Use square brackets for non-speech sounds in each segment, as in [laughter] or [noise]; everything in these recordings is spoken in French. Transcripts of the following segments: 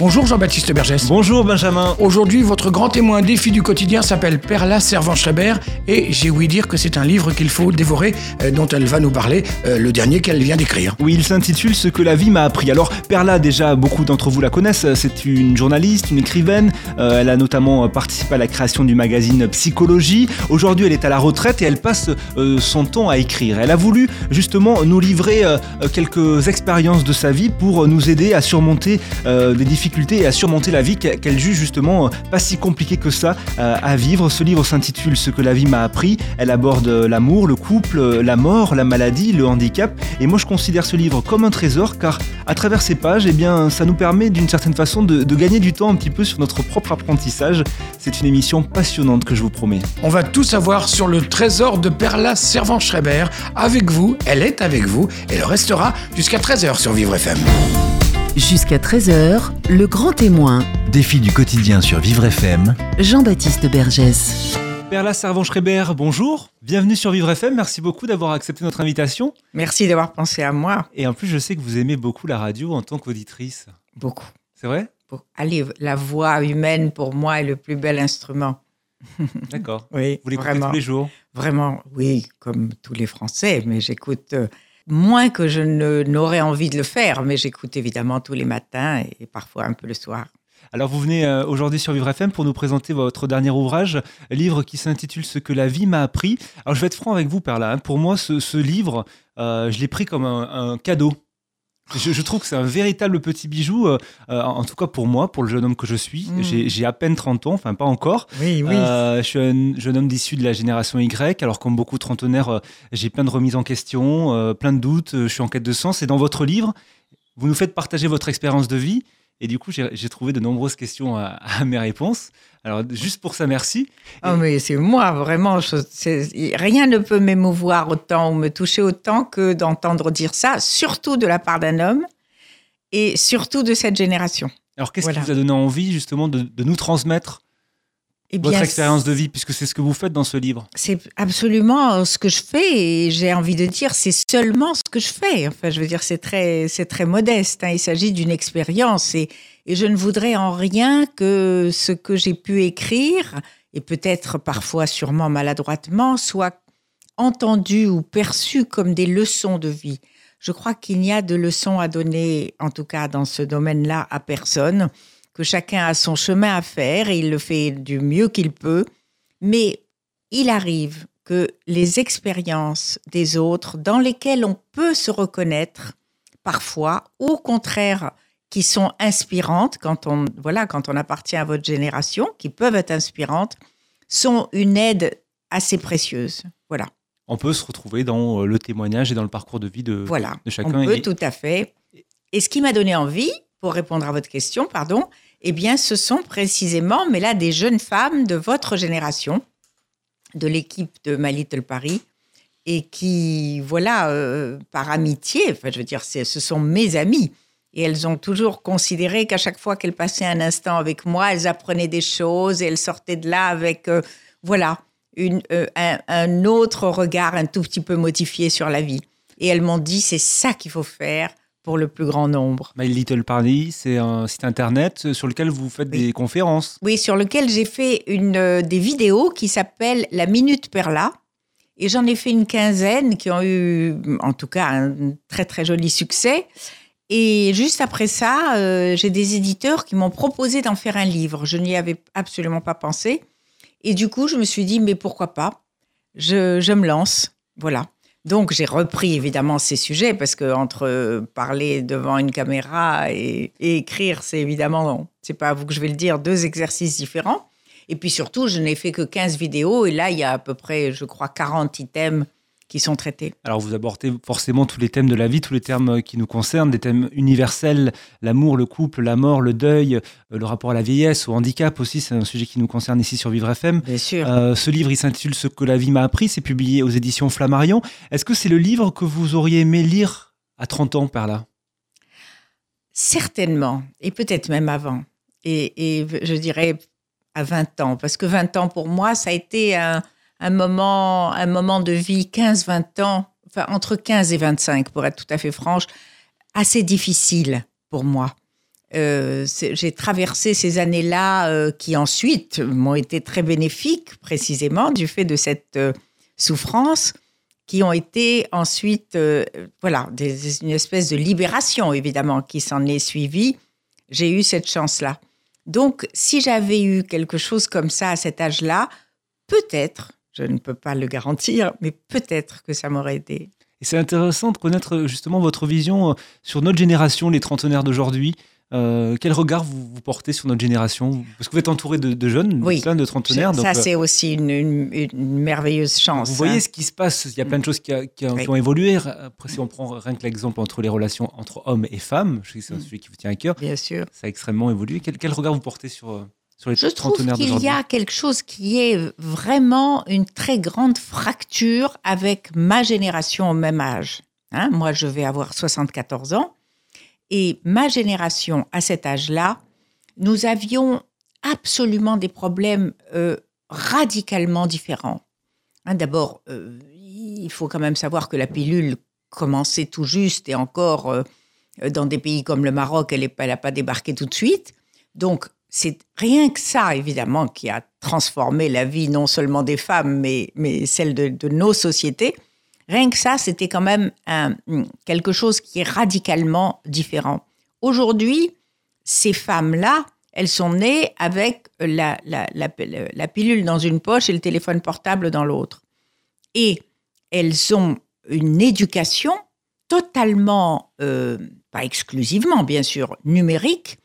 Bonjour Jean-Baptiste Bergès. Bonjour Benjamin. Aujourd'hui, votre grand témoin défi du quotidien s'appelle Perla Servan-Schreiber et j'ai ouï dire que c'est un livre qu'il faut dévorer euh, dont elle va nous parler, euh, le dernier qu'elle vient d'écrire. Oui, il s'intitule Ce que la vie m'a appris. Alors, Perla, déjà, beaucoup d'entre vous la connaissent. C'est une journaliste, une écrivaine. Euh, elle a notamment participé à la création du magazine Psychologie. Aujourd'hui, elle est à la retraite et elle passe euh, son temps à écrire. Elle a voulu justement nous livrer euh, quelques expériences de sa vie pour nous aider à surmonter euh, des difficultés et à surmonter la vie qu'elle juge justement euh, pas si compliquée que ça euh, à vivre. Ce livre s'intitule Ce que la vie m'a appris. Elle aborde euh, l'amour, le couple, la mort, la maladie, le handicap. Et moi, je considère ce livre comme un trésor car à travers ces pages, eh bien, ça nous permet d'une certaine façon de, gagner du temps un petit peu sur notre propre apprentissage. C'est une émission passionnante que je vous promets. On va tout savoir sur le trésor de Perla Servan-Schreiber avec vous, elle est avec vous et elle restera jusqu'à 13h sur Vivre FM. Jusqu'à 13h, le grand témoin. Défi du quotidien sur Vivre FM. Jean-Baptiste Bergès. Perla Servan-Schreiber, bonjour. Bienvenue sur Vivre FM. Merci beaucoup d'avoir accepté notre invitation. Merci d'avoir pensé à moi. Et en plus, je sais que vous aimez beaucoup la radio en tant qu'auditrice. Beaucoup. C'est vrai? Allez, la voix humaine, pour moi, est le plus bel instrument. [laughs] D'accord. Oui, Vous l'écoutez vraiment. tous les jours? Vraiment, oui, comme tous les Français, mais j'écoute euh, moins que je n'aurais envie de le faire, mais j'écoute évidemment tous les matins et parfois un peu le soir. Alors vous venez euh, aujourd'hui sur Vivre FM pour nous présenter votre dernier ouvrage, livre qui s'intitule Ce que la vie m'a appris. Alors je vais être franc avec vous Perla, hein. pour moi ce, livre, euh, je l'ai pris comme un cadeau. Je, je trouve que c'est un véritable petit bijou, euh, euh, en tout cas pour moi, pour le jeune homme que je suis. Mm. J'ai- à peine 30 ans, enfin pas encore. Oui, oui. Euh, je suis un jeune homme d'issue de la génération Y, alors comme beaucoup de trentenaires, euh, j'ai plein de remises en question, plein de doutes, je suis en quête de sens. Et dans votre livre, vous nous faites partager votre expérience de vie. Et du coup, j'ai trouvé de nombreuses questions à, à mes réponses. Alors, juste pour ça, merci. Oh, mais c'est moi, vraiment. je- rien ne peut m'émouvoir autant ou me toucher autant que d'entendre dire ça, surtout de la part d'un homme et surtout de cette génération. Alors, qu'est-ce Voilà. qui vous a donné envie, justement, de, de nous transmettre Eh votre expérience de vie, puisque c'est ce que vous faites dans ce livre C'est absolument euh, ce que je fais et j'ai envie de dire c'est seulement ce que je fais. Enfin, je veux dire c'est très c'est très modeste. hein. Il s'agit d'une expérience et, et je ne voudrais en rien que ce que j'ai pu écrire et peut-être parfois sûrement maladroitement soit entendu ou perçu comme des leçons de vie. Je crois qu'il n'y a de leçons à donner, en tout cas dans ce domaine-là, à personne, que chacun a son chemin à faire et il le fait du mieux qu'il peut. Mais il arrive que les expériences des autres dans lesquelles on peut se reconnaître parfois, ou au contraire, qui sont inspirantes quand on, voilà, quand on appartient à votre génération, qui peuvent être inspirantes, sont une aide assez précieuse. Voilà, On peut se retrouver dans euh, le témoignage et dans le parcours de vie de, voilà. de chacun. On peut Et- tout à fait. Et ce qui m'a donné envie, pour répondre à votre question, pardon, eh bien, ce sont précisément, mais là, des jeunes femmes de votre génération, de l'équipe de My Little Paris, et qui, voilà, euh, par amitié, enfin, je veux dire, ce sont mes amies. Et elles ont toujours considéré qu'à chaque fois qu'elles passaient un instant avec moi, elles apprenaient des choses et elles sortaient de là avec, euh, voilà, euh, un, un autre regard un tout petit peu modifié sur la vie. Et elles m'ont dit, c'est ça qu'il faut faire pour le plus grand nombre. My Little Paris, c'est un site internet sur lequel vous faites Oui. des conférences. Oui, sur lequel j'ai fait une, euh, des vidéos qui s'appellent La Minute Perla. Et j'en ai fait une quinzaine qui ont eu, en tout cas, un très très joli succès. Et juste après ça, euh, j'ai des éditeurs qui m'ont proposé d'en faire un livre. Je n'y avais absolument pas pensé. Et du coup, je me suis dit, mais pourquoi pas? Je, je me lance. Voilà. Donc, j'ai repris évidemment ces sujets parce que entre euh, parler devant une caméra et, écrire, c'est évidemment, c'est pas à vous que je vais le dire, deux exercices différents. Et puis surtout, je n'ai fait que 15 vidéos et là, il y a à peu près, je crois, 40 items qui sont traités. Alors vous abordez forcément tous les thèmes de la vie, tous les thèmes qui nous concernent, des thèmes universels, l'amour, le couple, la mort, le deuil, euh, le rapport à la vieillesse, au handicap aussi, c'est un sujet qui nous concerne ici sur Vivre FM. Bien sûr. Euh, ce livre, il s'intitule Ce que la vie m'a appris, c'est publié aux éditions Flammarion. Est-ce que c'est le livre que vous auriez aimé lire à 30 ans par là Certainement, et peut-être même avant. Et, et je dirais à 20 ans, parce que 20 ans pour moi, ça a été un, un moment, un moment de vie, 15-20 ans, enfin entre 15 et 25 pour être tout à fait franche, assez difficile pour moi. Euh, J'ai traversé ces années-là euh, qui ensuite m'ont été très bénéfiques, précisément du fait de cette euh, souffrance, qui ont été ensuite, voilà, une espèce de libération évidemment qui s'en est suivie. J'ai eu cette chance-là. Donc, si j'avais eu quelque chose comme ça à cet âge-là, peut-être, je ne peux pas le garantir, mais peut-être que ça m'aurait aidé. Et c'est intéressant de connaître euh, justement votre vision euh, sur notre génération, les trentenaires d'aujourd'hui. Euh, quel regard vous, vous portez sur notre génération? Parce que vous êtes entouré de, de jeunes, Oui. plein de trentenaires. ça, euh, c'est aussi une, une- une merveilleuse chance. Vous voyez hein. ce qui se passe, il y a plein de choses qui, a- qui a- Oui. qui ont évolué. Après, si on prend rien que l'exemple entre les relations entre hommes et femmes, je sais que c'est un Mm. sujet qui vous tient à cœur, Bien sûr. ça a extrêmement évolué. Quel, quel regard vous portez sur, sur les Je trouve qu'il y a quelque chose qui est vraiment une très grande fracture avec ma génération au même âge. Hein, moi, je vais avoir 74 ans. Et ma génération, à cet âge-là, nous avions absolument des problèmes euh, radicalement différents. Hein, D'abord, euh, il faut quand même savoir que la pilule commençait tout juste et encore euh, dans des pays comme le Maroc, elle n'a pas débarqué tout de suite. Donc, c'est rien que ça, évidemment, qui a transformé la vie non seulement des femmes, mais, mais celle de, nos sociétés. Rien que ça, c'était quand même quelque chose qui est radicalement différent. Aujourd'hui, ces femmes-là, elles sont nées avec la pilule dans une poche et le téléphone portable dans l'autre. Et elles ont une éducation totalement, euh, pas exclusivement bien sûr, numérique.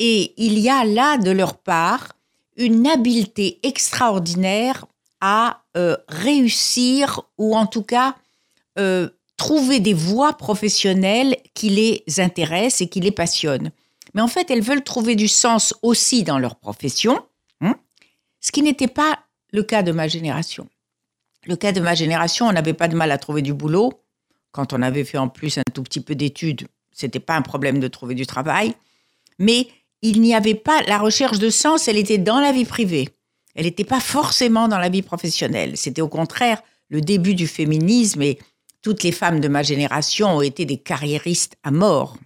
Et il y a là de leur part une habileté extraordinaire à euh, réussir ou en tout cas euh, trouver des voies professionnelles qui les intéressent et qui les passionnent. Mais en fait, elles veulent trouver du sens aussi dans leur profession, hein, ce qui n'était pas le cas de ma génération. Le cas de ma génération, on n'avait pas de mal à trouver du boulot. Quand on avait fait en plus un tout petit peu d'études, c'était pas un problème de trouver du travail. Mais il n'y avait pas la recherche de sens, elle était dans la vie privée. Elle n'était pas forcément dans la vie professionnelle. C'était au contraire le début du féminisme et toutes les femmes de ma génération ont été des carriéristes à mort.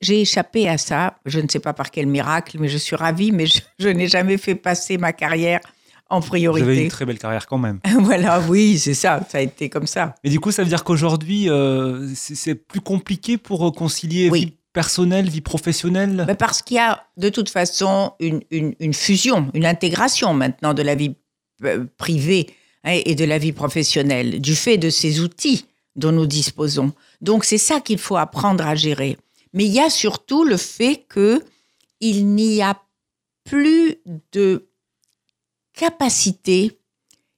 J'ai échappé à ça, je ne sais pas par quel miracle, mais je suis ravie, mais je, je n'ai jamais fait passer ma carrière en Vous avez une priorité. très belle carrière quand même. [laughs] voilà, oui, c'est ça, ça a été comme ça. Mais du coup, ça veut dire qu'aujourd'hui, euh, c'est c'est plus compliqué pour concilier Oui. vie personnelle, vie professionnelle? Mais parce qu'il y a de toute façon une, une- une fusion, une intégration maintenant de la vie euh, privée hein, et de la vie professionnelle, du fait de ces outils dont nous disposons. Donc c'est ça qu'il faut apprendre à gérer. Mais il y a surtout le fait que il n'y a plus de capacité.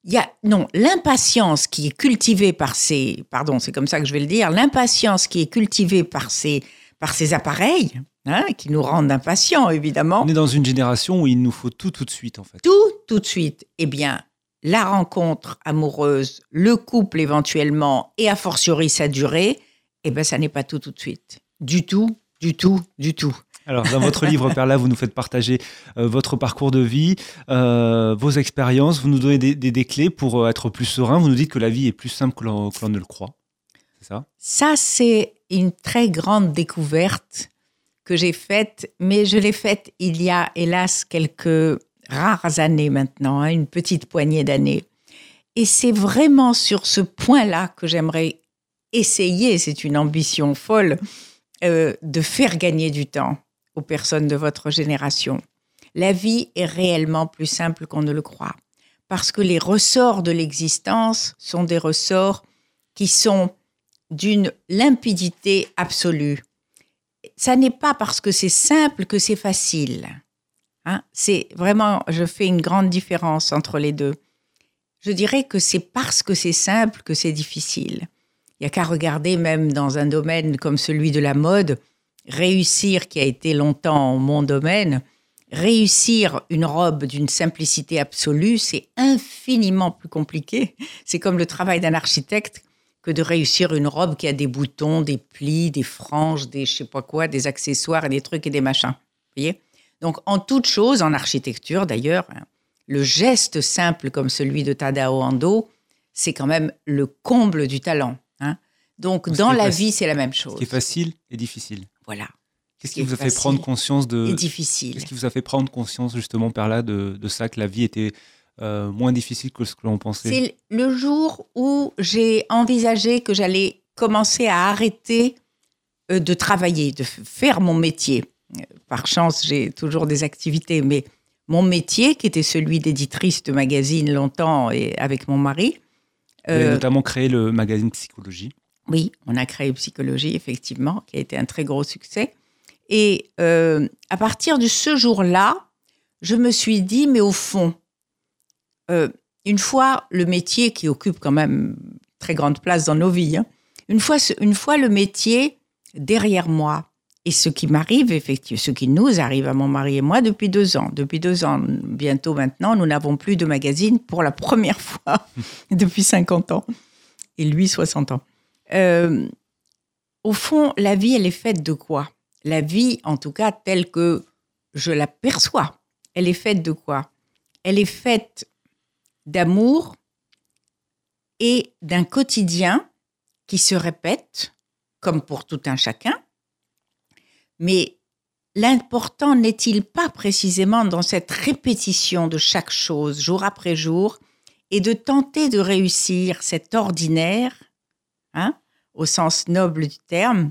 Il y a non l'impatience qui est cultivée par ces pardon c'est comme ça que je vais le dire l'impatience qui est cultivée par ces par ces appareils hein, qui nous rendent impatients évidemment On est dans une génération où il nous faut tout tout de suite en fait. tout tout de suite eh bien la rencontre amoureuse le couple éventuellement et a fortiori sa durée eh ben ça n'est pas tout tout de suite du tout du tout du tout Alors, dans votre livre, [laughs] Perla, vous nous faites partager euh, votre parcours de vie, euh, vos expériences, vous nous donnez des, des- des clés pour euh, être plus serein. Vous nous dites que la vie est plus simple que l'on ne le croit. C'est ça? Ça, c'est une très grande découverte que j'ai faite, mais je l'ai faite il y a hélas quelques rares années maintenant, hein, une petite poignée d'années. Et c'est vraiment sur ce point-là que j'aimerais essayer, c'est une ambition folle, euh, de faire gagner du temps aux personnes de votre génération. La vie est réellement plus simple qu'on ne le croit, parce que les ressorts de l'existence sont des ressorts qui sont d'une limpidité absolue. Ça n'est pas parce que c'est simple que c'est facile. Hein. c'est vraiment, je fais une grande différence entre les deux. Je dirais que c'est parce que c'est simple que c'est difficile. Il n'y a qu'à regarder même dans un domaine comme celui de la mode, réussir, qui a été longtemps mon domaine, réussir une robe d'une simplicité absolue, c'est infiniment plus compliqué. C'est comme le travail d'un architecte que de réussir une robe qui a des boutons, des plis, des franges, des je sais pas quoi, des accessoires et des trucs et des machins. Vous voyez? Donc, en toute chose, en architecture d'ailleurs, hein, le geste simple comme celui de Tadao Ando, c'est quand même le comble du talent. hein. Donc, Ce dans la vie, c'est la même Ce chose. qui est facile et difficile. Voilà, Qu'est-ce Ce qui qui vous a fait prendre conscience de. et difficile. Qu'est-ce qui vous a fait prendre conscience justement par là de, de ça, que la vie était euh, moins difficile que ce que l'on pensait C'est le jour où j'ai envisagé que j'allais commencer à arrêter euh, de travailler, de faire mon métier. Euh, Par chance, j'ai toujours des activités, mais mon métier, qui était celui d'éditrice de magazine longtemps et avec mon mari, Vous avez euh, notamment créé le magazine Psychologie. oui, on a créé Psychologie, effectivement, qui a été un très gros succès. Et euh, à partir de ce jour-là, je me suis dit, mais au fond, euh, une fois le métier qui occupe quand même très grande place dans nos vies, hein, une, fois, une fois le métier derrière moi, et ce qui m'arrive, effectivement, ce qui nous arrive à mon mari et moi depuis deux ans. Depuis deux ans, bientôt maintenant, nous n'avons plus de magazine pour la [laughs] première fois [laughs] depuis 50 ans. Et lui, 60 ans. Euh, au fond, la vie, elle est faite de quoi? La vie, en tout cas, telle que je la perçois, elle est faite de quoi? Elle est faite d'amour et d'un quotidien qui se répète, comme pour tout un chacun. Mais l'important n'est-il pas précisément dans cette répétition de chaque chose, jour après jour, et de tenter de réussir cet ordinaire, hein, au sens noble du terme,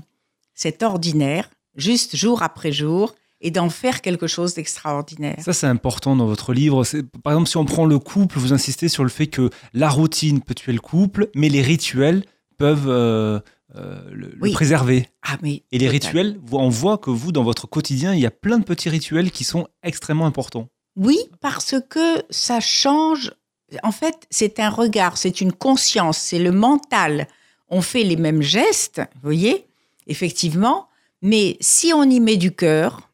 cet ordinaire, juste jour après jour, et d'en faire quelque chose d'extraordinaire. Ça, c'est important dans votre livre. Par exemple, si on prend le couple, vous insistez sur le fait que la routine peut tuer le couple, mais les rituels peuvent euh, euh, le, préserver. Ah, mais Et les total. rituels, on voit que vous, dans votre quotidien, il y a plein de petits rituels qui sont extrêmement importants. Oui, parce que ça change. En fait, c'est un regard, c'est une conscience, c'est le mental. On fait les mêmes gestes, vous voyez, effectivement, mais si on y met du cœur,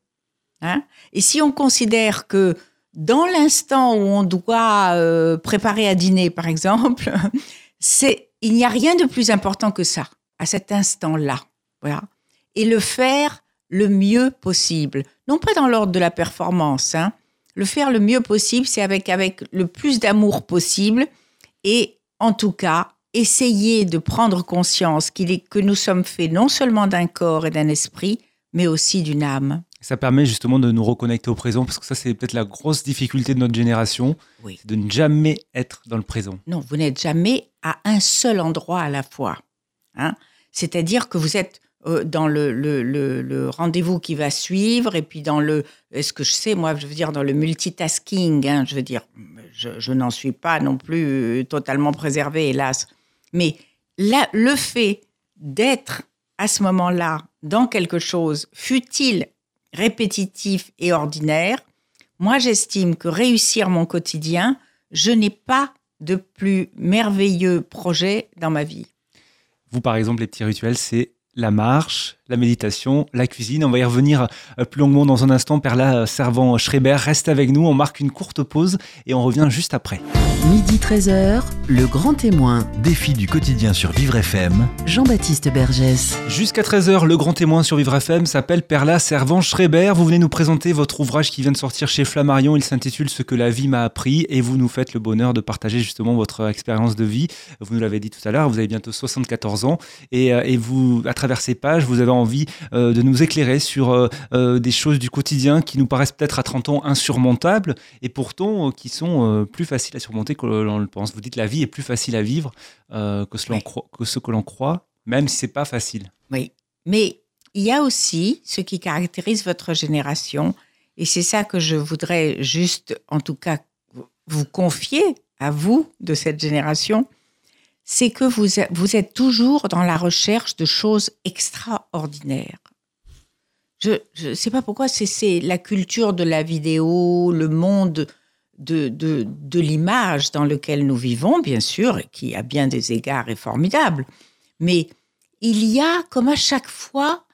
hein, et si on considère que dans l'instant où on doit euh, préparer à dîner, par exemple, [laughs] il n'y a rien de plus important que ça à cet instant-là, voilà, et le faire le mieux possible, non pas dans l'ordre de la performance, hein, le faire le mieux possible, c'est avec, avec le plus d'amour possible et en tout cas, essayer de prendre conscience qu'il est, que nous sommes faits non seulement d'un corps et d'un esprit, mais aussi d'une âme. Ça permet justement de nous reconnecter au présent, parce que ça, c'est peut-être la grosse difficulté de notre génération, Oui. de ne jamais être dans le présent. Non, vous n'êtes jamais à un seul endroit à la fois. Hein C'est-à-dire que vous êtes euh, dans le, le- le- le rendez-vous qui va suivre et puis dans le, est-ce que je sais, moi, je veux dire, dans le multitasking, hein, je veux dire, je, je n'en suis pas non plus euh, totalement préservée, hélas. Mais là, le fait d'être à ce moment-là dans quelque chose, fut-il répétitif et ordinaire, moi j'estime que réussir mon quotidien, je n'ai pas de plus merveilleux projet dans ma vie. Vous, par exemple, les petits rituels, c'est la marche, la méditation, la cuisine. On va y revenir euh, plus longuement dans un instant. Perla Servant Schreiber reste avec nous. On marque une courte pause et on revient juste après. Midi 13h, le grand témoin, Défi du quotidien sur Vivre FM. Jean-Baptiste Bergès. Jusqu'à 13h, le grand témoin sur Vivre FM s'appelle Perla Servant Schreiber. Vous venez nous présenter votre ouvrage qui vient de sortir chez Flammarion. Il s'intitule Ce que la vie m'a appris et vous nous faites le bonheur de partager justement votre expérience de vie. Vous nous l'avez dit tout à l'heure, vous avez bientôt 74 ans et, euh, et vous, à travers ces pages, vous avez envie euh, de nous éclairer sur euh, euh, des choses du quotidien qui nous paraissent peut-être à 30 ans insurmontables et pourtant qui sont plus faciles à surmonter que l'on le pense. Vous dites la vie est plus facile à vivre que, ce Oui. que ce que l'on croit, même si c'est pas facile. Oui. Mais il y a aussi ce qui caractérise votre génération, et c'est ça que je voudrais juste, en tout cas, vous confier à vous de cette génération, c'est que vous, êtes toujours dans la recherche de choses extraordinaires. Je ne sais pas pourquoi, c'est- la culture de la vidéo, le monde de, de, de l'image dans lequel nous vivons, bien sûr, qui à bien des égards est formidable. Mais il y a, comme à chaque fois,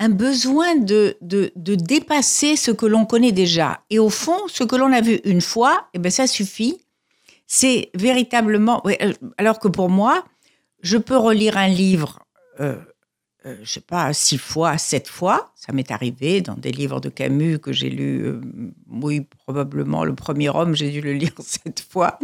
un besoin de, de, de dépasser ce que l'on connaît déjà. Et au fond, ce que l'on a vu une fois, eh ben, ça suffit. C'est véritablement... alors que pour moi, je peux relire un livre euh, euh, je sais pas, six fois, sept fois. Ça m'est arrivé dans des livres de Camus que j'ai lus, euh, oui, probablement le premier homme, j'ai dû le [laughs] lire sept fois.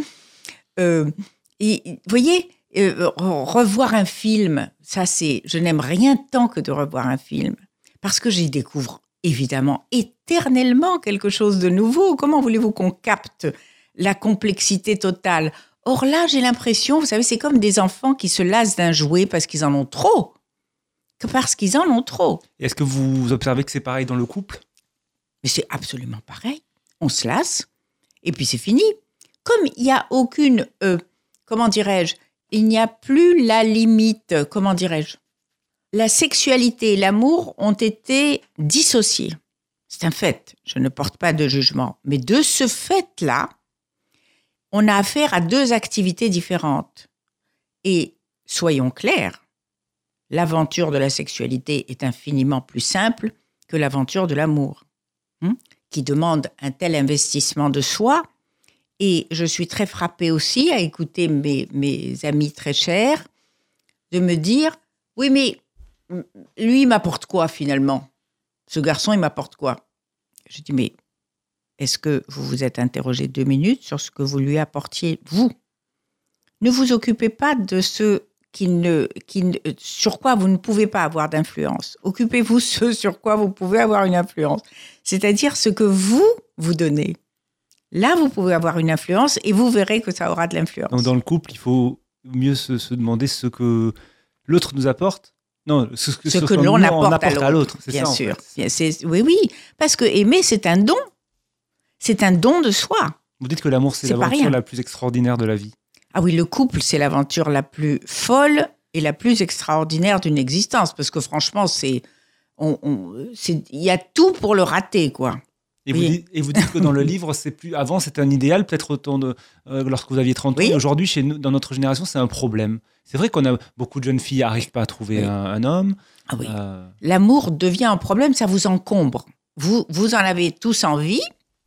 Euh, et vous voyez, euh, revoir un film, ça c'est, je n'aime rien tant que de revoir un film, parce que j'y découvre évidemment éternellement quelque chose de nouveau. Comment voulez-vous qu'on capte la complexité totale Or là, j'ai l'impression, vous savez, c'est comme des enfants qui se lassent d'un jouet parce qu'ils en ont trop. Que parce qu'ils en ont trop. Est-ce que vous observez que c'est pareil dans le couple? Mais c'est absolument pareil. On se lasse et puis c'est fini. Comme il n'y a aucune, euh, comment dirais-je, il n'y a plus la limite, comment dirais-je, la sexualité et l'amour ont été dissociés. C'est un fait, je ne porte pas de jugement. Mais de ce fait-là, on a affaire à deux activités différentes. Et soyons clairs, l'aventure de la sexualité est infiniment plus simple que l'aventure de l'amour, hein, qui demande un tel investissement de soi. Et je suis très frappée aussi à écouter mes, mes amis très chers de me dire, oui, mais lui, il m'apporte quoi finalement? Ce garçon, il m'apporte quoi Je dis, mais est-ce que vous vous êtes interrogé deux minutes sur ce que vous lui apportiez, vous? Ne vous occupez pas de ce qui ne, qui ne, sur quoi vous ne pouvez pas avoir d'influence. Occupez-vous ce sur quoi vous pouvez avoir une influence, c'est-à-dire ce que vous vous donnez. Là, vous pouvez avoir une influence et vous verrez que ça aura de l'influence. Dans le couple, il faut mieux se, se demander ce que l'autre nous apporte non, ce, ce, ce que l'on apporte, apporte, à l'autre. Bien ça, sûr. En fait. Oui, oui. Parce que aimer, c'est un don. C'est un don de soi. Vous dites que l'amour, c'est l'aventure la plus extraordinaire de la vie. Ah oui, le couple, c'est l'aventure la plus folle et la plus extraordinaire d'une existence. Parce que franchement, c'est. Il y a tout pour le rater, quoi. Et vous, dites, et vous, dites, que dans le livre, c'est plus avant c'était un idéal, peut-être autant de euh, lorsque vous aviez 30 ans. Oui. Aujourd'hui, chez nous, dans notre génération, c'est un problème. C'est vrai qu'on a beaucoup de jeunes filles n'arrivent pas à trouver oui. un, un, homme. Ah oui. Euh... L'amour devient un problème, ça vous encombre. Vous, vous en avez tous envie,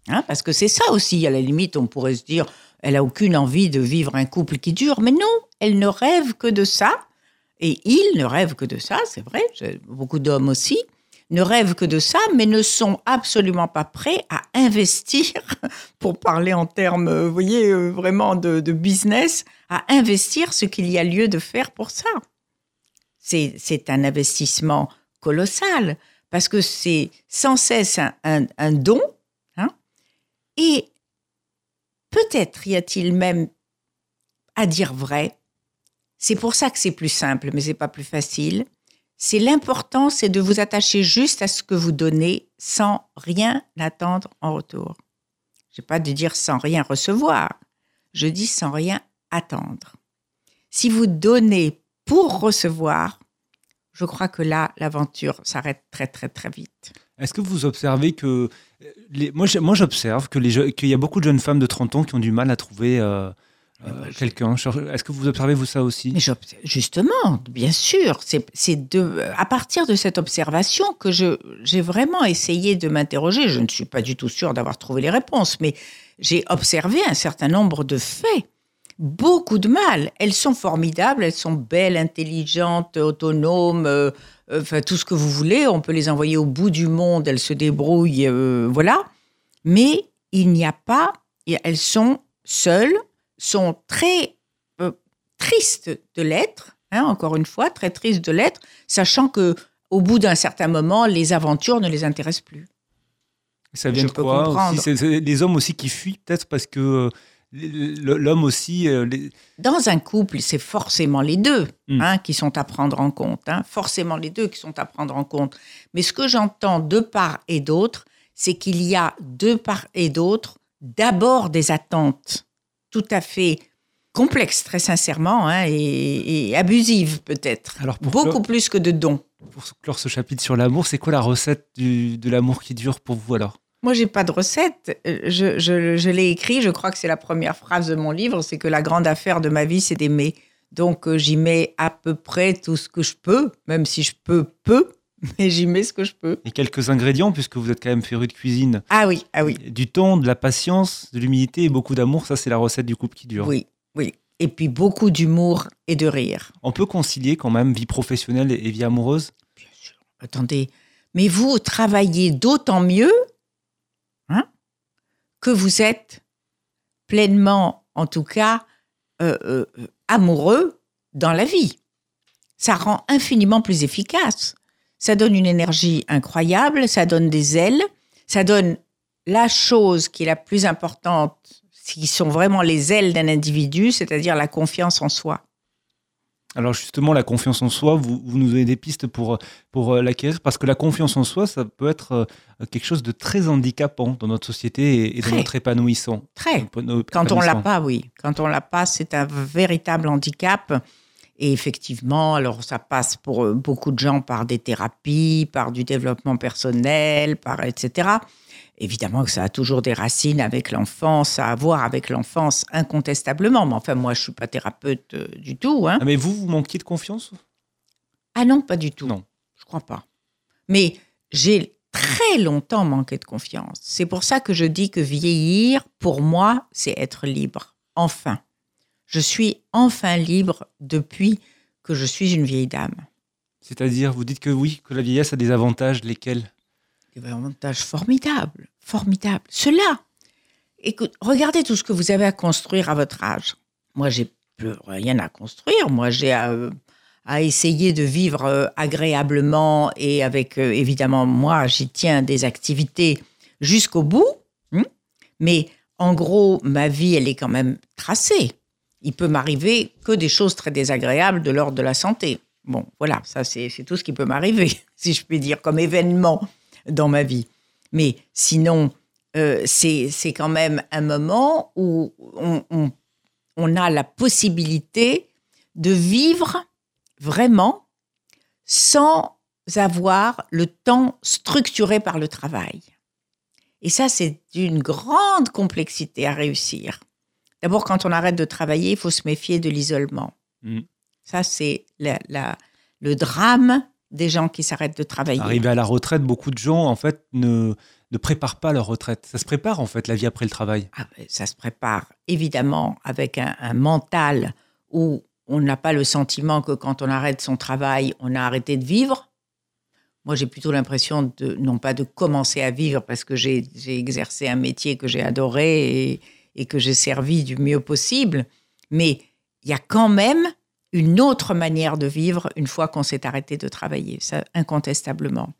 hein, parce que c'est ça aussi. À la limite, on pourrait se dire, elle a aucune envie de vivre un couple qui dure, mais non, elle ne rêve que de ça. Et il ne rêve que de ça, c'est vrai. Beaucoup d'hommes aussi ne rêvent que de ça, mais ne sont absolument pas prêts à investir, [laughs] pour parler en termes, vous voyez, vraiment de, business, à investir ce qu'il y a lieu de faire pour ça. C'est un investissement colossal, parce que c'est sans cesse un, don, et peut-être y a-t-il même, à dire vrai, c'est pour ça que c'est plus simple, mais c'est pas plus facile, c'est l'important, c'est de vous attacher juste à ce que vous donnez sans rien attendre en retour. Je n'ai pas de dire sans rien recevoir, je dis sans rien attendre. Si vous donnez pour recevoir, je crois que là, l'aventure s'arrête très très très vite. Est-ce que vous observez que... Les, moi, j'observe qu'il y a beaucoup de jeunes femmes de 30 ans qui ont du mal à trouver... Euh, euh, quelqu'un. Est-ce que vous observez vous ça aussi? Justement, bien sûr. C'est de à partir de cette observation que j'ai vraiment essayé de m'interroger. Je ne suis pas du tout sûre d'avoir trouvé les réponses, mais j'ai observé un certain nombre de faits. Beaucoup de mal. Elles sont formidables, elles sont belles, intelligentes, autonomes, euh, enfin tout ce que vous voulez. On peut les envoyer au bout du monde, elles se débrouillent, euh, voilà. Mais il n'y a pas, elles sont seules sont très euh, tristes de l'être, hein, encore une fois, très tristes de l'être, sachant que au bout d'un certain moment, les aventures ne les intéressent plus. Ça vient Je de quoi aussi, Les hommes aussi qui fuient, peut-être parce que euh, l'homme aussi. Euh, les... Dans un couple, c'est forcément les deux mm. hein, qui sont à prendre en compte. Hein, forcément les deux qui sont à prendre en compte. Mais ce que j'entends de part et d'autre, c'est qu'il y a de part et d'autre d'abord des attentes tout à fait complexe, très sincèrement, hein, et, et, abusive peut-être. Alors Beaucoup clore, plus que de dons. Pour clore ce chapitre sur l'amour, c'est quoi la recette du, de l'amour qui dure pour vous alors? Moi, j'ai pas de recette. Je, je, je l'ai écrit. Je crois que c'est la première phrase de mon livre. C'est que la grande affaire de ma vie, c'est d'aimer. Donc, euh, j'y mets à peu près tout ce que je peux, même si je peux peu [laughs] mais j'y mets ce que je peux. Et quelques ingrédients, puisque vous êtes quand même féru de cuisine. Ah oui, ah oui. Du temps, de la patience, de l'humilité et beaucoup d'amour, ça c'est la recette du couple qui dure. Oui, oui. Et puis beaucoup d'humour et de rire. On peut concilier quand même vie professionnelle et vie amoureuse? Attendez, mais vous travaillez d'autant mieux hein, que vous êtes pleinement, en tout cas, euh, euh, amoureux dans la vie. Ça rend infiniment plus efficace. Ça donne une énergie incroyable, ça donne des ailes, ça donne la chose qui est la plus importante, qui sont vraiment les ailes d'un individu, c'est-à-dire la confiance en soi. Alors justement, la confiance en soi, vous, vous nous donnez des pistes pour, pour euh, l'acquérir, parce que la confiance en soi, ça peut être euh, quelque chose de très handicapant dans notre société et, et dans notre épanouissant. Très. Épanouissant. Quand on l'a pas, oui. Quand on l'a pas, c'est un véritable handicap. Et effectivement, alors ça passe pour euh, beaucoup de gens par des thérapies, par du développement personnel, par etc. Évidemment que ça a toujours des racines avec l'enfance, à voir avec l'enfance incontestablement. Mais enfin, moi, je suis pas thérapeute euh, du tout. Hein. Ah, mais vous, vous manquiez de confiance? Ah non, pas du tout. Non. Je crois pas. Mais j'ai très longtemps manqué de confiance. C'est pour ça que je dis que vieillir, pour moi, c'est être libre. Enfin. Je suis enfin libre depuis que je suis une vieille dame. C'est-à-dire, vous dites que oui, que la vieillesse a des avantages, lesquels? Des avantages formidables, formidables. Cela, écoute, regardez tout ce que vous avez à construire à votre âge. Moi, j'ai plus rien à construire. Moi, j'ai à, essayer de vivre euh, agréablement et avec, euh, évidemment, moi, j'y tiens des activités jusqu'au bout. hein. Mais en gros, ma vie, elle est quand même tracée. Il peut m'arriver que des choses très désagréables de l'ordre de la santé. Bon, voilà, ça, c'est tout ce qui peut m'arriver, [laughs] si je puis dire, comme événement dans ma vie. Mais sinon, euh, c'est quand même un moment où on, on- on a la possibilité de vivre vraiment sans avoir le temps structuré par le travail. Et ça, c'est d'une grande complexité à réussir. D'abord, quand on arrête de travailler, il faut se méfier de l'isolement. Mm. Ça, c'est la- la- le drame des gens qui s'arrêtent de travailler. Arrivé à la retraite, beaucoup de gens, en fait, ne, ne préparent pas leur retraite. Ça se prépare, en fait, la vie après le travail. Ah ben, ça se prépare évidemment avec un, un mental où on n'a pas le sentiment que quand on arrête son travail, on a arrêté de vivre. Moi, j'ai plutôt l'impression de non pas de commencer à vivre parce que j'ai j'ai exercé un métier que j'ai adoré et, et que j'ai servi du mieux possible, mais il y a quand même une autre manière de vivre une fois qu'on s'est arrêté de travailler, ça incontestablement.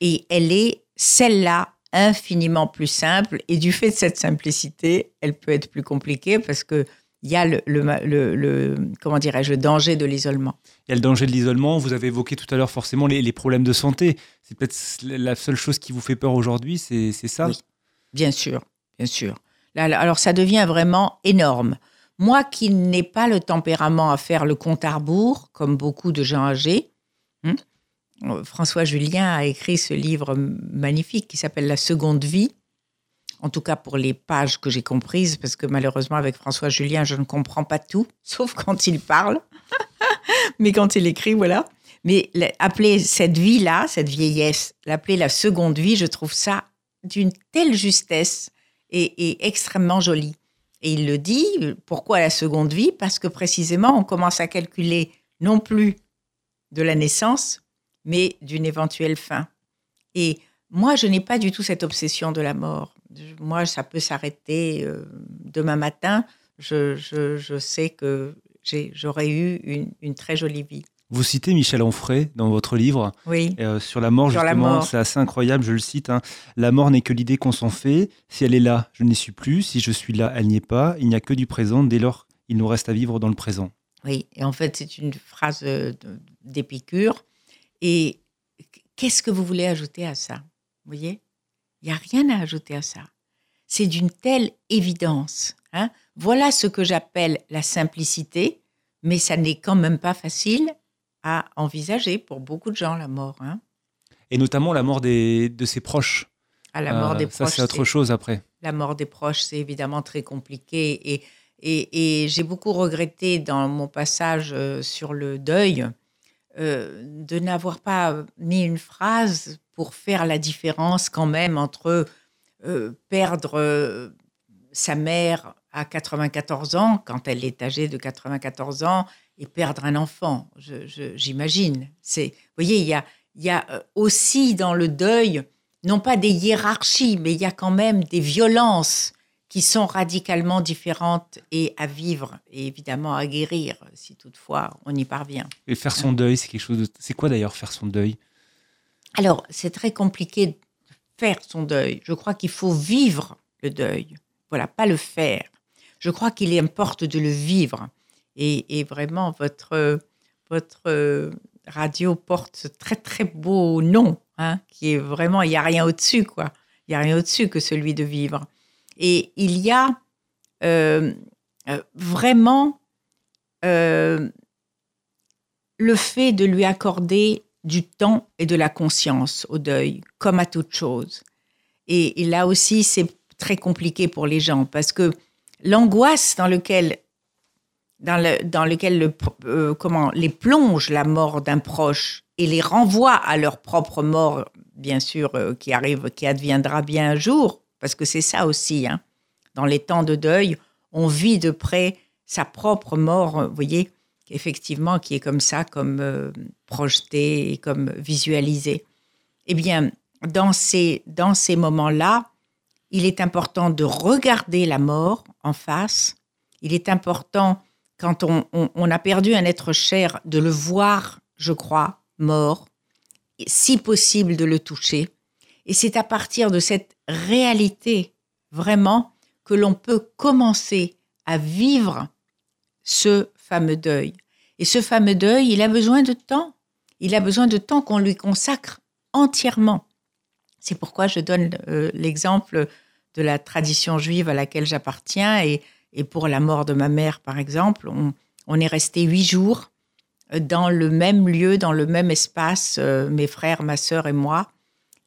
Et elle est celle-là infiniment plus simple. Et du fait de cette simplicité, elle peut être plus compliquée parce que il y a le, le, le- le- comment dirais-je, le danger de l'isolement. Il y a le danger de l'isolement. Vous avez évoqué tout à l'heure forcément les, les problèmes de santé. C'est peut-être la seule chose qui vous fait peur aujourd'hui, c'est ça? Oui. Bien sûr, bien sûr. Là, alors ça devient vraiment énorme. Moi qui n'ai pas le tempérament à faire le compte à rebours, comme beaucoup de gens âgés, hein, euh, François Julien a écrit ce livre magnifique qui s'appelle La seconde vie. En tout cas pour les pages que j'ai comprises, parce que malheureusement avec François Julien, je ne comprends pas tout, [laughs] sauf quand il parle. [laughs] Mais quand il écrit, voilà. Mais appeler cette vie-là, cette vieillesse, l'appeler la seconde vie, je trouve ça d'une telle justesse et, et extrêmement jolie. Et il le dit, pourquoi la seconde vie? Parce que précisément, on commence à calculer non plus de la naissance, mais d'une éventuelle fin. Et moi, je n'ai pas du tout cette obsession de la mort. Moi, ça peut s'arrêter euh, demain matin. Je, je- je sais que j'aurais eu une, une très jolie vie. Vous citez Michel Onfray dans votre livre Oui, euh, sur la mort, Sur justement. C'est assez incroyable, je le cite. hein. La mort n'est que l'idée qu'on s'en fait. Si elle est là, je n'y suis plus. Si je suis là, elle n'y est pas. Il n'y a que du présent. Dès lors, il nous reste à vivre dans le présent. oui. Et en fait, c'est une phrase euh, d'Épicure. Et qu'est-ce que vous voulez ajouter à ça? Vous voyez? Il n'y a rien à ajouter à ça. C'est d'une telle évidence. hein. voilà ce que j'appelle la simplicité, mais ça n'est quand même pas facile à envisager pour beaucoup de gens, la mort. hein. Et notamment la mort des, de ses proches. À la mort Euh, des ça, proches. c'est autre chose après. La mort des proches, c'est évidemment très compliqué. Et, et, et j'ai beaucoup regretté dans mon passage euh, sur le deuil euh, de n'avoir pas mis une phrase pour faire la différence quand même entre euh, perdre sa mère à 94 ans, quand elle est âgée de 94 ans, et perdre un enfant, j'imagine. C'est, vous voyez, il y a, il y a euh, aussi dans le deuil, non pas des hiérarchies, mais il y a quand même des violences qui sont radicalement différentes et à vivre et évidemment à guérir si toutefois on y parvient. Et faire son deuil, c'est quelque chose de... C'est quoi d'ailleurs faire son deuil? Alors, c'est très compliqué de faire son deuil. Je crois qu'il faut vivre le deuil. Voilà, pas le faire. Je crois qu'il importe de le vivre. Et, vraiment, votre, votre radio porte ce très très beau nom, hein, qui est vraiment, il n'y a rien au-dessus, quoi. Il n'y a rien au-dessus que celui de vivre. Et il y a euh, euh, vraiment euh, le fait de lui accorder du temps et de la conscience au deuil, comme à toute chose. Et, là aussi, c'est très compliqué pour les gens parce que l'angoisse dans lequel dans, le, dans lequel le, comment les plonge la mort d'un proche et les renvoie à leur propre mort, bien sûr, qui arrive, qui adviendra bien un jour, parce que c'est ça aussi. Hein. Dans les temps de deuil, on vit de près sa propre mort, vous voyez, effectivement, qui est comme ça, comme euh, projetée et comme visualisée. Eh bien, dans ces, dans ces moments-là, il est important de regarder la mort en face. Il est important, quand on, a perdu un être cher, de le voir, je crois, mort, si possible de le toucher. Et c'est à partir de cette réalité, vraiment, que l'on peut commencer à vivre ce fameux deuil. Et ce fameux deuil, il a besoin de temps. Il a besoin de temps qu'on lui consacre entièrement. C'est pourquoi je donne euh, l'exemple de la tradition juive à laquelle j'appartiens. Et, pour la mort de ma mère, par exemple, on, est resté huit jours euh, dans le même lieu, dans le même espace, euh, mes frères, ma sœur et moi.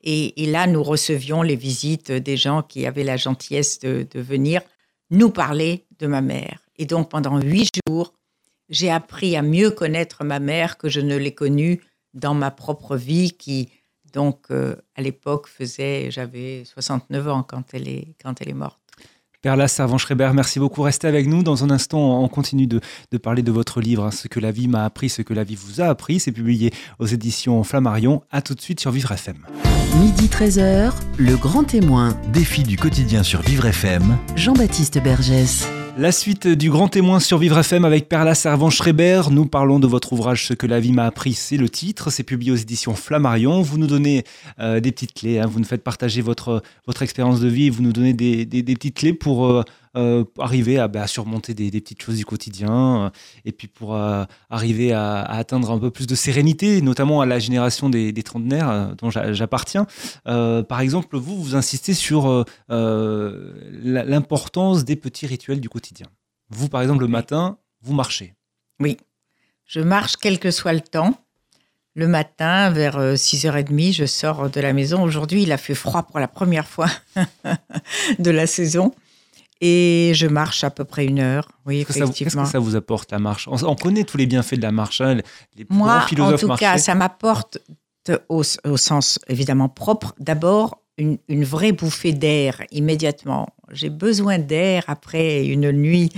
Et, là, nous recevions les visites des gens qui avaient la gentillesse de, venir nous parler de ma mère. Et donc, pendant huit jours, j'ai appris à mieux connaître ma mère que je ne l'ai connue dans ma propre vie, qui, donc, euh, à l'époque, faisait, j'avais 69 ans quand elle est, quand elle est morte. Perla Servan-Schreiber, merci beaucoup. Restez avec nous. Dans un instant, on continue de, parler de votre livre, hein, Ce que la vie m'a appris, ce que la vie vous a appris. C'est publié aux éditions Flammarion. À tout de suite sur Vivre FM. Midi 13h, le grand témoin. Défi du quotidien sur Vivre FM. Jean-Baptiste Bergès. La suite du Grand Témoin sur Vivre FM avec Perla Servan-Schreiber. Nous parlons de votre ouvrage Ce que la vie m'a appris, c'est le titre. C'est publié aux éditions Flammarion. Vous nous donnez euh, des petites clés. Hein. Vous nous faites partager votre, expérience de vie. Vous nous donnez des, des, petites clés pour euh, euh, arriver à, bah, surmonter des, petites choses du quotidien. et puis pour arriver à, atteindre un peu plus de sérénité, notamment à la génération des, des trentenaires dont j'appartiens. par exemple, vous, vous insistez sur l'importance des petits rituels du quotidien. Vous, par exemple, le matin, vous marchez. Oui, je marche quel que soit le temps. Le matin, vers 6h30, euh, je sors de la maison. Aujourd'hui, il a fait froid pour la première fois [laughs] de la saison. Et je marche à peu près une heure. Oui, effectivement. Qu'est-ce que ça vous apporte la marche? On, connaît tous les bienfaits de la marche. Hein, les Moi, en tout cas, ça m'apporte au, sens évidemment propre. D'abord, une, une, vraie bouffée d'air immédiatement. J'ai besoin d'air après une nuit,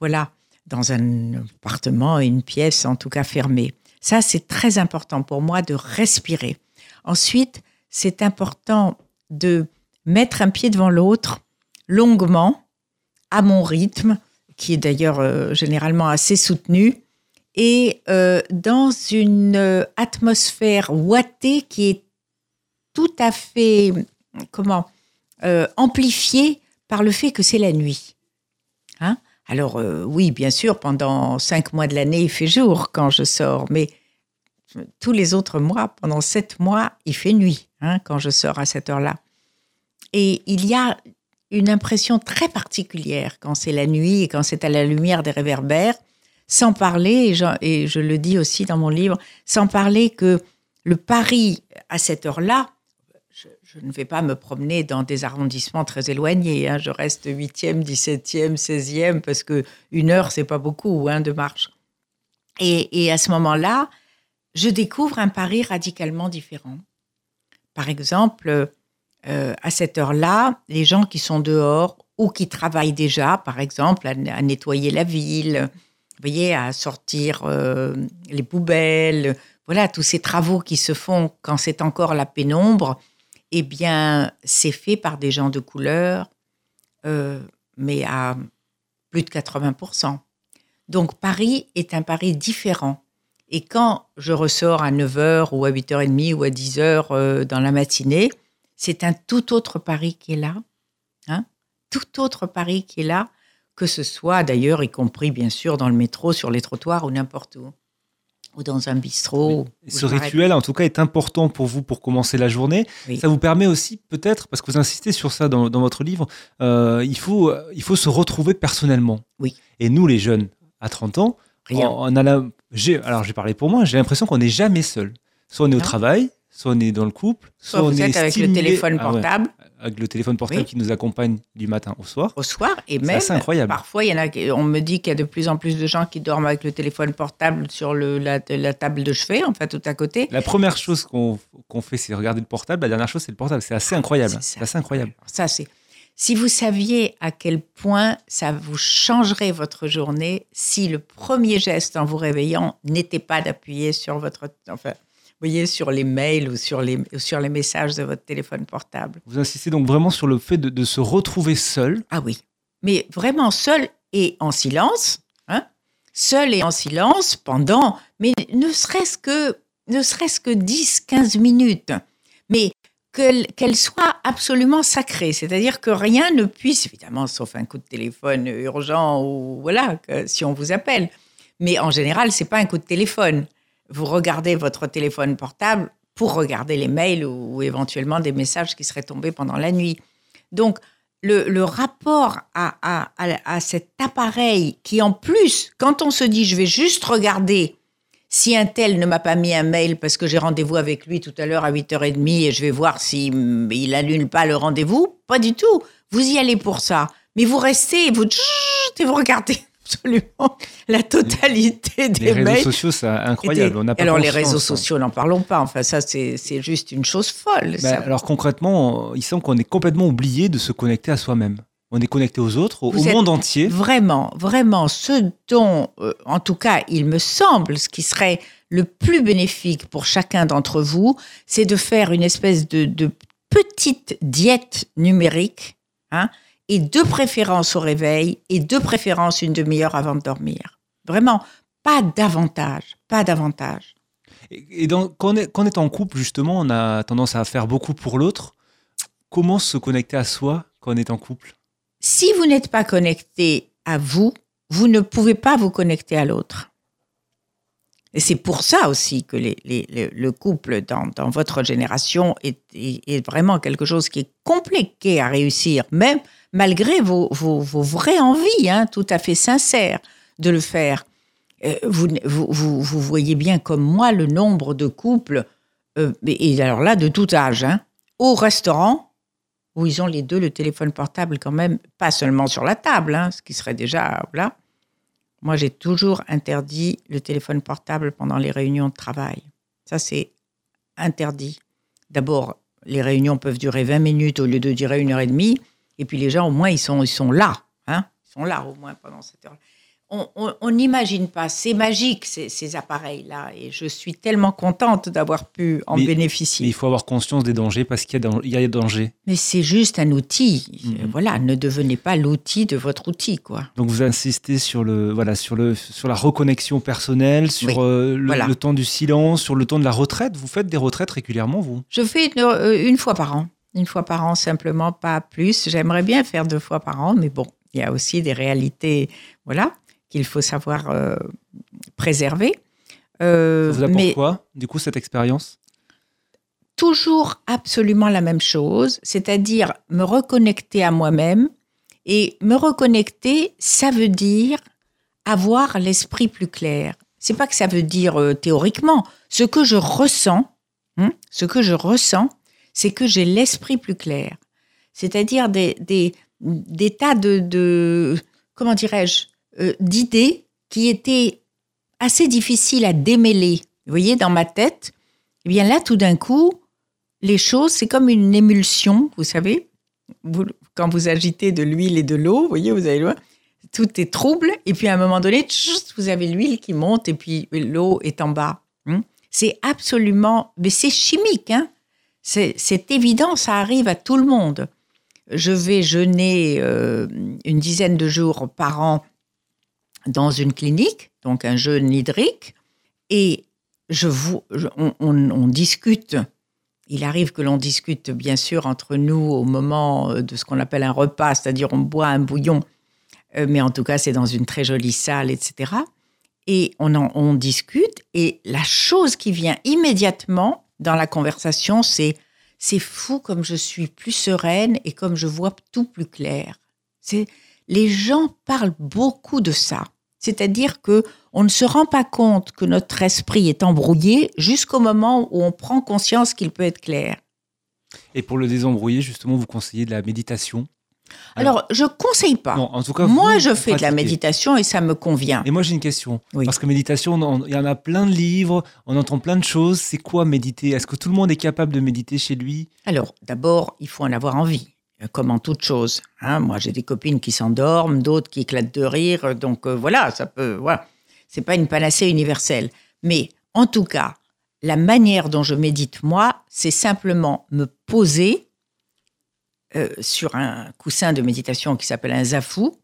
voilà, dans un appartement, une pièce en tout cas fermée. Ça, c'est très important pour moi de respirer. Ensuite, c'est important de mettre un pied devant l'autre longuement, à mon rythme, qui est d'ailleurs euh, généralement assez soutenu, et euh, dans une euh, atmosphère ouatée qui est tout à fait, comment, amplifiée par le fait que c'est la nuit. Hein? Alors oui, bien sûr, pendant cinq mois de l'année, il fait jour quand je sors, mais tous les autres mois, pendant sept mois, il fait nuit hein, quand je sors à cette heure-là. Et il y a une impression très particulière quand c'est la nuit et quand c'est à la lumière des réverbères, sans parler, et je le dis aussi dans mon livre, sans parler que le Paris à cette heure-là, je ne vais pas me promener dans des arrondissements très éloignés. Hein. Je reste 8e, 17e, 16e, parce que une heure, c'est pas beaucoup hein, de marche. Et, à ce moment-là, je découvre un Paris radicalement différent. Par exemple, euh, à cette heure-là, les gens qui sont dehors ou qui travaillent déjà, par exemple, à, nettoyer la ville, voyez, à sortir euh, les poubelles, voilà, tous ces travaux qui se font quand c'est encore la pénombre, eh bien, c'est fait par des gens de couleur, euh, mais à plus de 80%. Donc Paris est un Paris différent. Et quand je ressors à 9h ou à 8h30 ou à 10h euh, dans la matinée, c'est un tout autre Paris qui est là. Hein tout autre Paris qui est là, que ce soit d'ailleurs, y compris bien sûr dans le métro, sur les trottoirs ou n'importe où. Ou dans un bistrot. Ce rituel, en tout cas, est important pour vous pour commencer la journée. Oui. Ça vous permet aussi, peut-être, parce que vous insistez sur ça dans, dans votre livre, euh, il, faut, il faut se retrouver personnellement. Oui. Et nous, les jeunes, à 30 ans, Rien. on a la, j'ai, alors j'ai parlé pour moi, j'ai l'impression qu'on n'est jamais seul. Soit on est au travail, soit on est dans le couple, soit, Soit on est avec le téléphone Ah ouais, portable avec le téléphone portable Oui. qui nous accompagne du matin au soir. au soir et C'est même assez incroyable. parfois il y en a on me dit qu'il y a de plus en plus de gens qui dorment avec le téléphone portable sur le, la, la table de chevet en fait tout à côté La première chose qu'on fait, c'est regarder le portable. La dernière chose, c'est le portable. C'est assez incroyable. c'est. C'est assez incroyable. Ça c'est si vous saviez à quel point ça vous changerait votre journée si le premier geste en vous réveillant n'était pas d'appuyer sur votre enfin voyez sur les mails ou sur les ou sur les messages de votre téléphone portable. Vous insistez donc vraiment sur le fait de, de se retrouver seul. Ah oui, mais vraiment seul et en silence, hein. Seul et en silence pendant, mais ne serait-ce que, ne serait-ce que 10, 15 minutes, mais qu'elle qu'elle soit absolument sacrée, c'est-à-dire que rien ne puisse, évidemment, sauf un coup de téléphone urgent ou voilà, que- si on vous appelle, mais en général, c'est pas un coup de téléphone. Vous regardez votre téléphone portable pour regarder les mails ou, éventuellement des messages qui seraient tombés pendant la nuit. Donc, le, rapport à, à- à- cet appareil qui, en plus, quand on se dit je vais juste regarder si un tel ne m'a pas mis un mail parce que j'ai rendez-vous avec lui tout à l'heure à 8h30 et je vais voir s'il il annule pas le rendez-vous, pas du tout. Vous y allez pour ça. Mais vous restez, vous, et vous regardez absolument la totalité des Les réseaux sociaux, c'est incroyable. On pas Alors les réseaux hein. sociaux, n'en parlons pas. Enfin ça, c'est juste une chose folle. Ça. alors concrètement, il semble qu'on est complètement oublié de se connecter à soi-même. On est connecté aux autres, au, Vous au êtes monde entier. Vraiment, vraiment, ce dont, euh, en tout cas, il me semble, ce qui serait le plus bénéfique pour chacun d'entre vous, c'est de faire une espèce de, de petite diète numérique, hein, et de préférence au réveil, et de préférence une demi-heure avant de dormir. Vraiment, pas davantage, pas davantage. Et, dans- quand, on est, quand on est en couple, justement, on a tendance à faire beaucoup pour l'autre. Comment se connecter à soi quand on est en couple? Si vous n'êtes pas connecté à vous, vous ne pouvez pas vous connecter à l'autre. Et c'est pour ça aussi que le- le couple dans, votre génération est, vraiment quelque chose qui est compliqué à réussir, même malgré vos, vraies envies, hein, tout à fait sincères de le faire. Euh, vous voyez bien comme moi le nombre de couples, euh, et alors là, de tout âge, hein, au restaurant, où ils ont les deux le téléphone portable quand même, pas seulement sur la table, hein, ce qui serait déjà là. Moi, j'ai toujours interdit le téléphone portable pendant les réunions de travail. Ça, c'est interdit. D'abord, les réunions peuvent durer 20 minutes au lieu de durer une heure et demie. Et puis les gens, au moins, ils sont, ils sont là. Hein ils sont là, au moins, pendant cette heure. On n'imagine pas. C'est magique, ces, ces appareils-là. Et je suis tellement contente d'avoir pu en Mais- bénéficier. Mais il faut avoir conscience des dangers parce qu'il y, a y des dangers. Mais c'est juste un outil. Mhm. Voilà, ne devenez pas l'outil de votre outil, quoi. Donc vous insistez sur le voilà sur le sur la reconnexion personnelle, sur Oui, euh, le, voilà. le temps du silence, sur le temps de la retraite. Vous faites des retraites régulièrement, vous? Je fais une, euh, une fois par an. Une fois par an, simplement, pas plus. J'aimerais bien faire deux fois par an, mais bon, il y a aussi des réalités, voilà, qu'il faut savoir euh, préserver. Euh, Ça vous mais quoi, du coup, cette expérience? Toujours absolument la même chose, c'est-à-dire me reconnecter à moi-même. Et me reconnecter, ça veut dire avoir l'esprit plus clair. C'est pas que ça veut dire euh, théoriquement. Ce que je ressens, hein, ce que je ressens, c'est que j'ai l'esprit plus clair. C'est-à-dire des, des, des tas de, de comment dirais-je, euh, d'idées qui étaient assez difficiles à démêler. Vous voyez, dans ma tête, eh bien là, tout d'un coup, les choses, c'est comme une émulsion, vous savez. Vous- quand vous agitez de l'huile et de l'eau, vous voyez, vous allez loin, tout est trouble, et puis à un moment donné, vous avez l'huile qui monte, et puis l'eau est en bas. hein. C'est absolument, mais c'est chimique, hein. C'est c'est évident, ça arrive à tout le monde. Je vais jeûner euh, une dizaine de jours par an dans une clinique, donc un jeûne hydrique, et je vous, on, on- on discute. Il arrive que l'on discute, bien sûr, entre nous au moment euh, de ce qu'on appelle un repas, c'est-à-dire on boit un bouillon, euh, mais en tout cas, c'est dans une très jolie salle, etc. Et on, en, on discute, et la chose qui vient immédiatement dans la conversation, c'est c'est fou comme je suis plus sereine et comme je vois tout plus clair. C'est les gens parlent beaucoup de ça. C'est-à-dire que on ne se rend pas compte que notre esprit est embrouillé jusqu'au moment où on prend conscience qu'il peut être clair. Et pour le désembrouiller, justement, vous conseillez de la méditation? Alors, je conseille pas. Non, en tout cas, Moi, je fais de la méditation et ça me convient. Et moi, j'ai une question. Oui. Parce que méditation, on- il y en a plein de livres, on entend plein de choses. C'est quoi méditer? Est-ce que tout le monde est capable de méditer chez lui? Alors, d'abord, il faut en avoir envie, comme en toute chose. hein. Moi, j'ai des copines qui s'endorment, d'autres qui éclatent de rire. Donc, euh, voilà, ça peut. Voilà. C'est pas une panacée universelle. Mais en tout cas, la manière dont je médite, moi, c'est simplement me poser euh, sur un coussin de méditation qui s'appelle un zafou,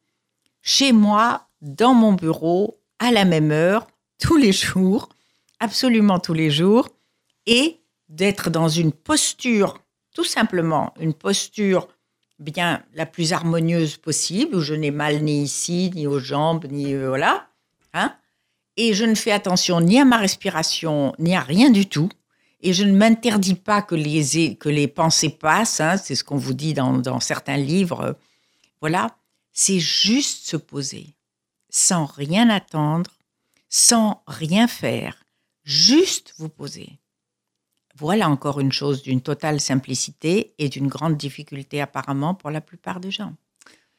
chez moi, dans mon bureau, à la même heure, tous les jours, absolument tous les jours, et d'être dans une posture, tout simplement, une posture bien la plus harmonieuse possible, où je n'ai mal ni ici, ni aux jambes, ni euh, voilà, hein, et je ne fais attention ni à ma respiration, ni à rien du tout. Et je ne m'interdis pas que les, que les pensées passent, hein, c'est ce qu'on vous dit dans, dans certains livres. Voilà, c'est juste se poser, sans rien attendre, sans rien faire, juste vous poser. Voilà encore une chose d'une totale simplicité et d'une grande difficulté apparemment pour la plupart des gens.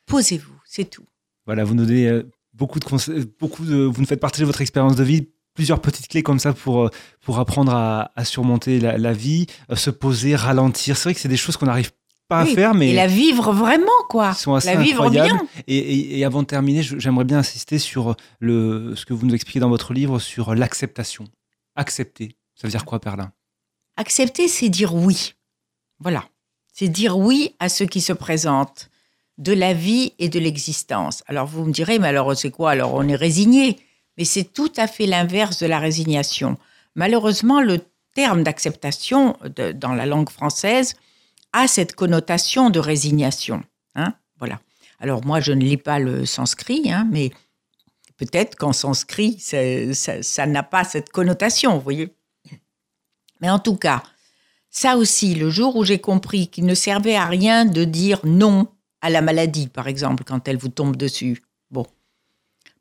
Posez-vous, c'est tout. Voilà, vous nous donnez euh, beaucoup de conseils, beaucoup de, vous nous faites partager votre expérience de vie, plusieurs petites clés comme ça pour, euh, pour apprendre à, à surmonter la, la vie, euh, se poser, ralentir. C'est vrai que c'est des choses qu'on n'arrive pas Oui, à faire, mais Et la vivre vraiment, quoi. qui sont assez La vivre incroyables. bien. Et, et- et avant de terminer, j'aimerais bien insister sur le, ce que vous nous expliquez dans votre livre sur l'acceptation. Accepter, ça veut dire quoi, Perlin? Accepter, c'est dire oui. Voilà. C'est dire oui à ce qui se présente, de la vie et de l'existence. Alors vous me direz, mais alors c'est quoi? Alors on est résigné. Mais c'est tout à fait l'inverse de la résignation. Malheureusement, le terme d'acceptation dans la langue française a cette connotation de résignation. Hein voilà. Alors moi, je ne lis pas le sanskrit, hein, mais peut-être qu'en sanskrit, ça n'a pas cette connotation, vous voyez. Mais en tout cas, ça aussi, le jour où j'ai compris qu'il ne servait à rien de dire non à la maladie, par exemple, quand elle vous tombe dessus. Bon.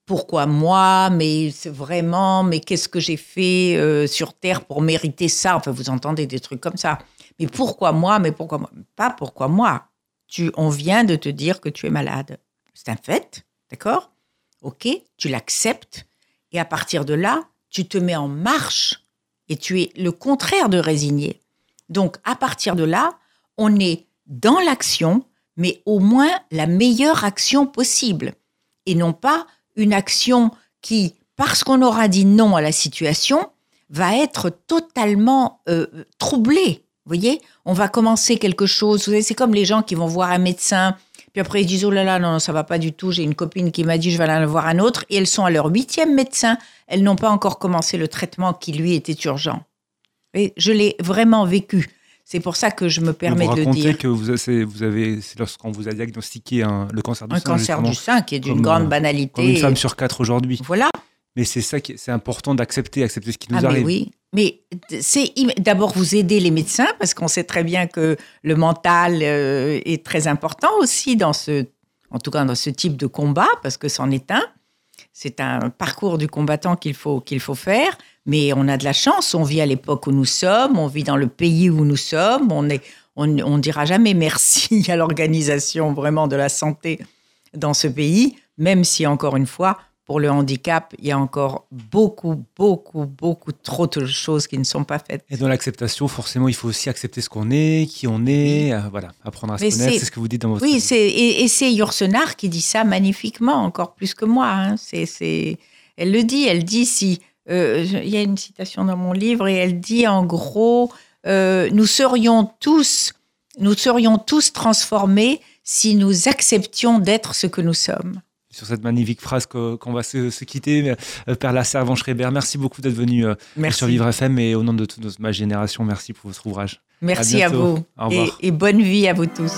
Pourquoi moi? Mais c'est vraiment, mais qu'est-ce que j'ai fait euh, sur Terre pour mériter ça? Enfin, vous entendez des trucs comme ça. Mais pourquoi moi? Mais pourquoi moi? Pas pourquoi moi. Tu, on vient de te dire que tu es malade. C'est un fait, d'accord? Ok, tu l'acceptes. Et à partir de là, tu te mets en marche tu es le contraire de résigné. Donc, à partir de là, on est dans l'action, mais au moins la meilleure action possible. Et non pas une action qui, parce qu'on aura dit non à la situation, va être totalement euh, troublée. Vous voyez? On va commencer quelque chose. C'est comme les gens qui vont voir un médecin, puis après ils disent Oh là là, non, non, ça va pas du tout. J'ai une copine qui m'a dit Je vais aller voir un autre. Et elles sont à leur huitième médecin. Elles n'ont pas encore commencé le traitement qui, lui, était urgent. Et je l'ai vraiment vécu. C'est pour ça que je me permets vous de le dire. que vous, avez, c'est lorsqu'on vous a diagnostiqué un- le cancer du Un sein. cancer justement, du sein qui est d'une grande euh, banalité. Comme une femme sur quatre aujourd'hui. Voilà. Mais c'est ça qui, c'est important d'accepter, accepter ce qui nous Ah, mais arrive. oui. Mais c'est d'abord vous aider les médecins parce qu'on sait très bien que le mental euh, est très important aussi dans ce, en tout cas dans ce type de combat parce que c'en est un. C'est un parcours du combattant qu'il faut faut faire. Mais on a de la chance. On vit à l'époque où nous sommes. On vit dans le pays où nous sommes. On est, on, on dira jamais merci [laughs] à l'organisation vraiment de la santé dans ce pays, même si encore une fois, pour le handicap, il y a encore beaucoup, beaucoup, beaucoup trop de choses qui ne sont pas faites. Et dans l'acceptation, forcément, il faut aussi accepter ce qu'on est, qui on est, euh, voilà, apprendre à se Mais connaître. c'est- ce que vous dites dans votre Oui, et, et c'est Yourcenar qui dit ça magnifiquement, encore plus que moi. hein. C'est, c'est, elle le dit, elle dit si euh, il y a une citation dans mon livre et elle dit en gros, euh, nous serions tous, nous serions tous transformés si nous acceptions d'être ce que nous sommes. Sur cette magnifique phrase qu'on va se, se, quitter, euh, Père La Servan-Schreiber, merci beaucoup d'être venu euh, sur Vivre FM et au nom de toute ma génération, merci pour votre ouvrage. Merci à, à vous et, et bonne vie à vous tous.